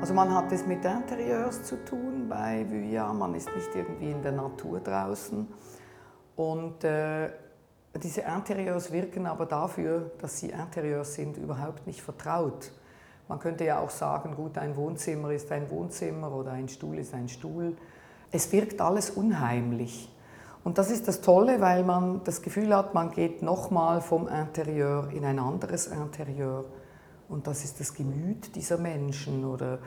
Also man hat es mit Interieurs zu tun bei Vuja, man ist nicht irgendwie in der Natur draußen. Und äh, diese Interieurs wirken aber dafür, dass sie Interieurs sind, überhaupt nicht vertraut. Man könnte ja auch sagen, gut, ein Wohnzimmer ist ein Wohnzimmer oder ein Stuhl ist ein Stuhl. Es wirkt alles unheimlich. Und das ist das Tolle, weil man das Gefühl hat, man geht nochmal vom Interieur in ein anderes Interieur. Und das ist das Gemüt dieser Menschen oder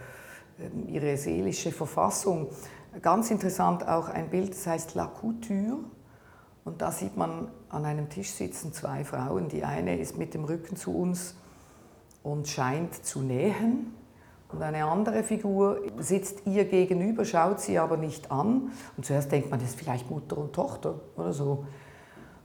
ähm, ihre seelische Verfassung. Ganz interessant auch ein Bild, das heißt La Couture. Und da sieht man an einem Tisch sitzen zwei Frauen. Die eine ist mit dem Rücken zu uns und scheint zu nähen. Und eine andere Figur sitzt ihr gegenüber, schaut sie aber nicht an. Und zuerst denkt man, das ist vielleicht Mutter und Tochter oder so.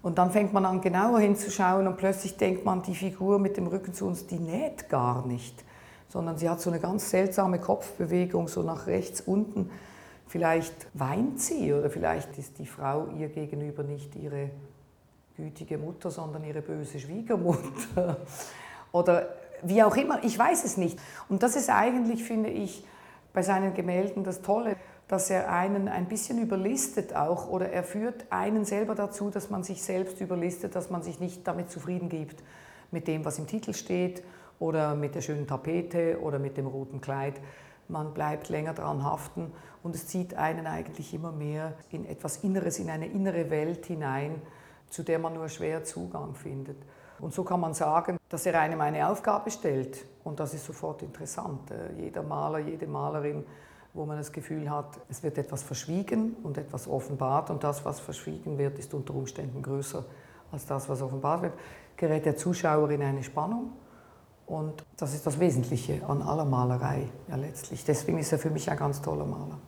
Und dann fängt man an, genauer hinzuschauen und plötzlich denkt man, die Figur mit dem Rücken zu uns, die näht gar nicht, sondern sie hat so eine ganz seltsame Kopfbewegung, so nach rechts unten. Vielleicht weint sie oder vielleicht ist die Frau ihr gegenüber nicht ihre gütige Mutter, sondern ihre böse Schwiegermutter. Oder wie auch immer, ich weiß es nicht. Und das ist eigentlich, finde ich, bei seinen Gemälden das Tolle, dass er einen ein bisschen überlistet auch oder er führt einen selber dazu, dass man sich selbst überlistet, dass man sich nicht damit zufrieden gibt mit dem, was im Titel steht oder mit der schönen Tapete oder mit dem roten Kleid. Man bleibt länger dran haften und es zieht einen eigentlich immer mehr in etwas Inneres, in eine innere Welt hinein, zu der man nur schwer Zugang findet. Und so kann man sagen, dass er einem eine Aufgabe stellt und das ist sofort interessant. Äh, jeder Maler, jede Malerin, wo man das Gefühl hat, es wird etwas verschwiegen und etwas offenbart und das, was verschwiegen wird, ist unter Umständen größer als das, was offenbart wird, gerät der Zuschauer in eine Spannung und das ist das Wesentliche an aller Malerei ja letztlich. Deswegen ist er für mich ein ganz toller Maler.